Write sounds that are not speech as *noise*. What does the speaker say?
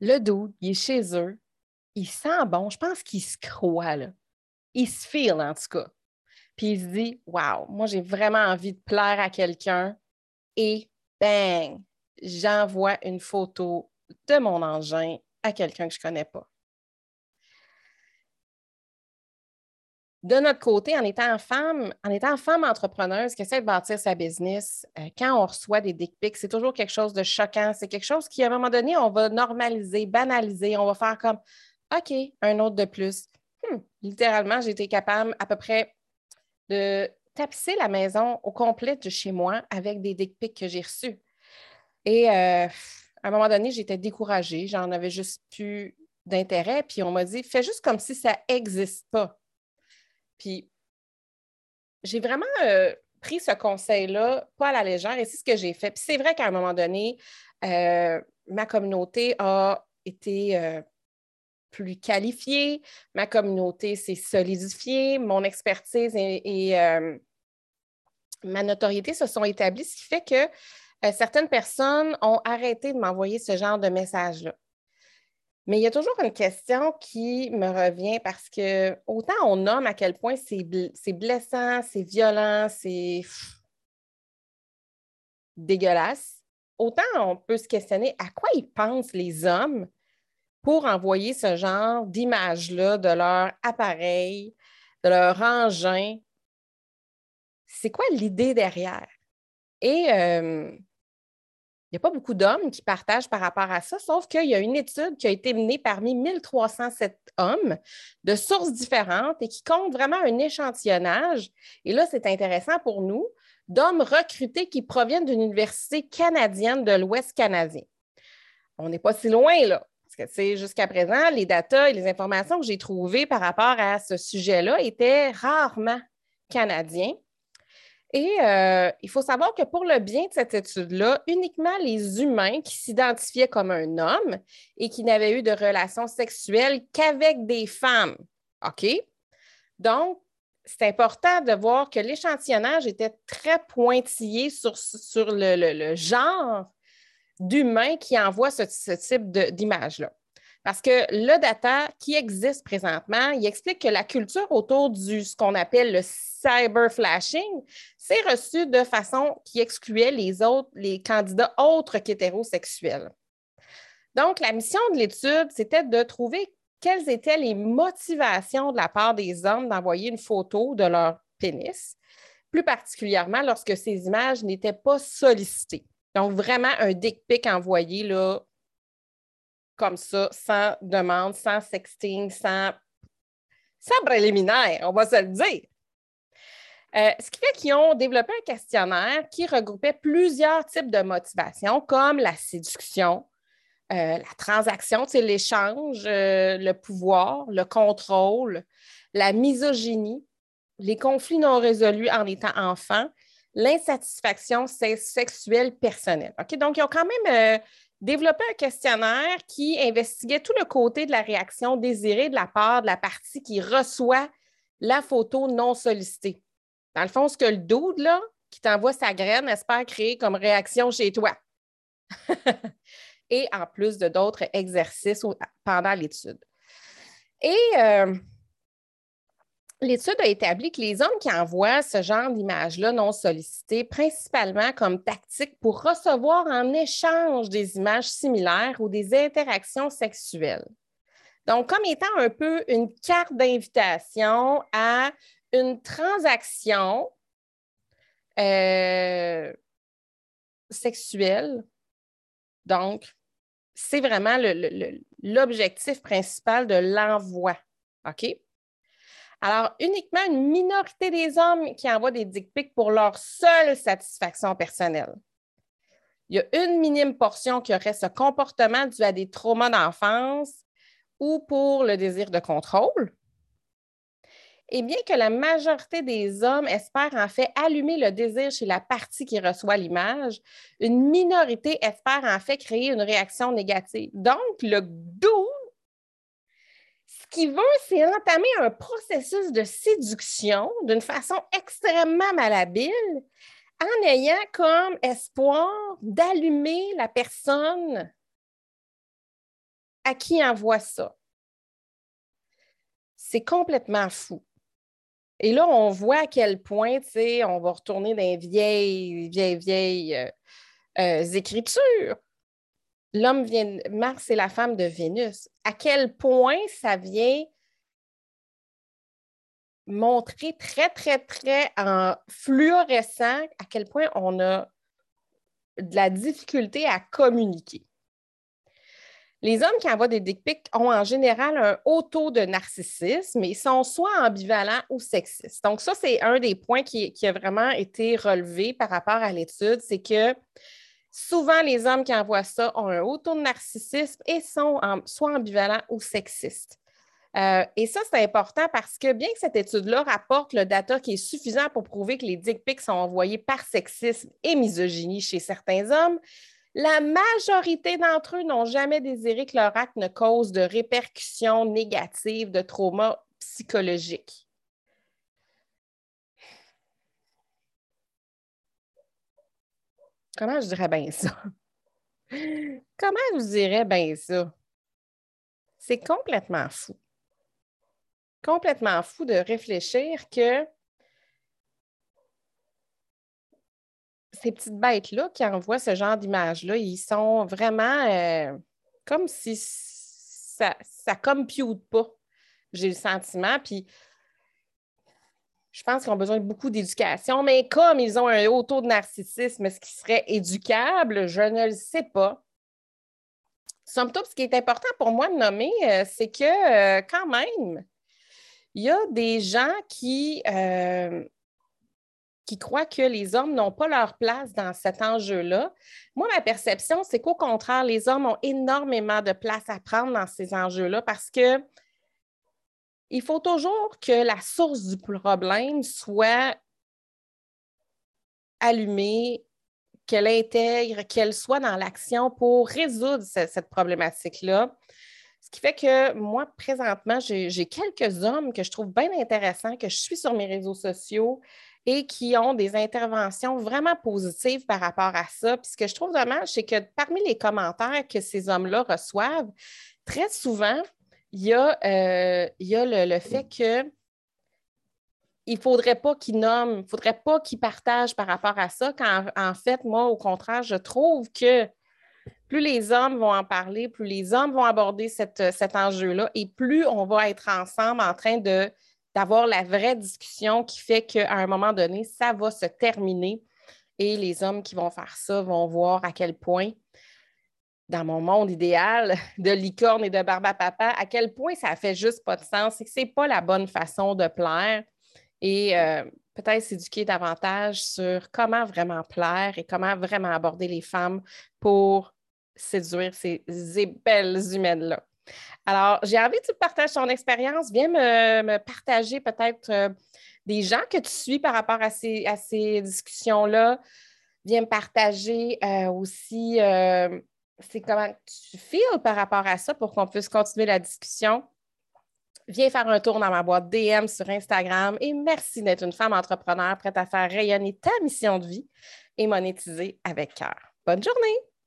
Le doute, il est chez eux. Il sent bon. Je pense qu'il se croit, là. Il se file, en tout cas. Puis il se dit Waouh, moi, j'ai vraiment envie de plaire à quelqu'un. Et bang, j'envoie une photo de mon engin à quelqu'un que je ne connais pas. De notre côté, en étant femme, en étant femme entrepreneuse qui essaie de bâtir sa business, euh, quand on reçoit des dick pics, c'est toujours quelque chose de choquant. C'est quelque chose qui, à un moment donné, on va normaliser, banaliser. On va faire comme OK, un autre de plus. Hmm, littéralement, j'ai été capable à peu près de tapisser la maison au complet de chez moi avec des dick pics que j'ai reçus. Et euh, à un moment donné, j'étais découragée. J'en avais juste plus d'intérêt. Puis on m'a dit, fais juste comme si ça n'existe pas. Puis j'ai vraiment euh, pris ce conseil-là, pas à la légère, et c'est ce que j'ai fait. Puis c'est vrai qu'à un moment donné, euh, ma communauté a été euh, plus qualifiée, ma communauté s'est solidifiée, mon expertise et, ma notoriété se sont établies, ce qui fait que certaines personnes ont arrêté de m'envoyer ce genre de messages-là. Mais il y a toujours une question qui me revient parce que autant on nomme à quel point c'est blessant, c'est violent, c'est dégueulasse, autant on peut se questionner à quoi ils pensent les hommes pour envoyer ce genre d'image-là de leur appareil, de leur engin. C'est quoi l'idée derrière? Et euh, il n'y a pas beaucoup d'hommes qui partagent par rapport à ça, sauf qu'il y a une étude qui a été menée parmi 1307 hommes de sources différentes et qui compte vraiment un échantillonnage. Et là, c'est intéressant pour nous, d'hommes recrutés qui proviennent d'une université canadienne de l'Ouest canadien. On n'est pas si loin, là. Parce que jusqu'à présent, les datas et les informations que j'ai trouvées par rapport à ce sujet-là étaient rarement canadiens. Et euh, il faut savoir que pour le bien de cette étude-là, uniquement les humains qui s'identifiaient comme un homme et qui n'avaient eu de relations sexuelles qu'avec des femmes. OK? Donc, c'est important de voir que l'échantillonnage était très pointillé sur, sur le, genre d'humain qui envoie ce, ce type d'image-là. Parce que le data qui existe présentement, il explique que la culture autour du ce qu'on appelle le cyber flashing, s'est reçu de façon qui excluait les autres, les candidats autres qu'hétérosexuels. Donc, la mission de l'étude, c'était de trouver quelles étaient les motivations de la part des hommes d'envoyer une photo de leur pénis, plus particulièrement lorsque ces images n'étaient pas sollicitées. Donc, vraiment un dick pic envoyé là, comme ça, sans demande, sans sexting, sans, sans préliminaire, on va se le dire. Euh, ce qui fait qu'ils ont développé un questionnaire qui regroupait plusieurs types de motivations, comme la séduction, euh, la transaction, l'échange, euh, le pouvoir, le contrôle, la misogynie, les conflits non résolus en étant enfant, l'insatisfaction sexuelle personnelle. Donc, ils ont quand même développé un questionnaire qui investiguait tout le côté de la réaction désirée de la part de la partie qui reçoit la photo non sollicitée. Dans le fond, ce que le dude, là, qui t'envoie sa graine, espère créer comme réaction chez toi. *laughs* Et en plus de d'autres exercices pendant l'étude. Et euh, L'étude a établi que les hommes qui envoient ce genre d'images-là non sollicitées, principalement comme tactique pour recevoir en échange des images similaires ou des interactions sexuelles. Donc, comme étant un peu une carte d'invitation à une transaction euh, sexuelle. Donc, c'est vraiment l'objectif principal de l'envoi. OK? Alors, uniquement une minorité des hommes qui envoient des dick pics pour leur seule satisfaction personnelle. Il y a une minime portion qui aurait ce comportement dû à des traumas d'enfance ou pour le désir de contrôle. Et bien que la majorité des hommes espèrent en fait allumer le désir chez la partie qui reçoit l'image, une minorité espère en fait créer une réaction négative. Donc, le doux qui veut, c'est entamer un processus de séduction d'une façon extrêmement malhabile en ayant comme espoir d'allumer la personne À qui envoie ça? C'est complètement fou. Et là, on voit à quel point, tu sais, on va retourner dans les vieilles, vieilles, vieilles euh, euh, écritures. L'homme vient, Mars est la femme de Vénus. À quel point ça vient montrer très, très, très en fluorescent à quel point on a de la difficulté à communiquer. Les hommes qui envoient des dick pics ont en général un haut taux de narcissisme et sont soit ambivalents ou sexistes. Donc, ça, c'est un des points qui, a vraiment été relevé par rapport à l'étude, c'est que souvent, les hommes qui envoient ça ont un haut taux de narcissisme et sont soit ambivalents ou sexistes. Euh, et ça, c'est important parce que bien que cette étude-là rapporte le data qui est suffisant pour prouver que les dick pics sont envoyés par sexisme et misogynie chez certains hommes, la majorité d'entre eux n'ont jamais désiré que leur acte ne cause de répercussions négatives, de traumas psychologiques. Comment je dirais bien ça? Comment je dirais bien ça? C'est complètement fou. Complètement fou de réfléchir que ces petites bêtes-là qui envoient ce genre d'image-là, ils sont vraiment euh, comme si ça ne compute pas. J'ai le sentiment. Puis je pense qu'ils ont besoin de beaucoup d'éducation, mais comme ils ont un haut taux de narcissisme, ce qui serait éducable, je ne le sais pas. Somme toute, ce qui est important pour moi de nommer, euh, c'est que euh, quand même, il y a des gens qui qui croient que les hommes n'ont pas leur place dans cet enjeu-là. Moi, ma perception, c'est qu'au contraire, les hommes ont énormément de place à prendre dans ces enjeux-là parce que il faut toujours que la source du problème soit allumée, qu'elle intègre, qu'elle soit dans l'action pour résoudre cette problématique-là. Ce qui fait que moi, présentement, j'ai quelques hommes que je trouve bien intéressants, que je suis sur mes réseaux sociaux, et qui ont des interventions vraiment positives par rapport à ça. Puis ce que je trouve dommage, c'est que parmi les commentaires que ces hommes-là reçoivent, très souvent, il y a, euh, il y a le, fait que il faudrait pas qu'ils nomment, il faudrait pas qu'ils partagent par rapport à ça, quand en fait, moi, au contraire, je trouve que plus les hommes vont en parler, plus les hommes vont aborder cet enjeu-là et plus on va être ensemble en train de d'avoir la vraie discussion qui fait qu'à un moment donné, ça va se terminer et les hommes qui vont faire ça vont voir à quel point, dans mon monde idéal *laughs* de licorne et de barbe à quel point ça fait juste pas de sens et que ce n'est pas la bonne façon de plaire. Et euh, peut-être s'éduquer davantage sur comment vraiment plaire et comment vraiment aborder les femmes pour séduire ces belles humaines-là. Alors, j'ai envie que tu partages ton expérience. Viens me, partager peut-être euh, des gens que tu suis par rapport à ces, à ces discussions-là. Viens me partager euh, aussi c'est comment tu files par rapport à ça pour qu'on puisse continuer la discussion. Viens faire un tour dans ma boîte DM sur Instagram et merci d'être une femme entrepreneur prête à faire rayonner ta mission de vie et monétiser avec cœur. Bonne journée!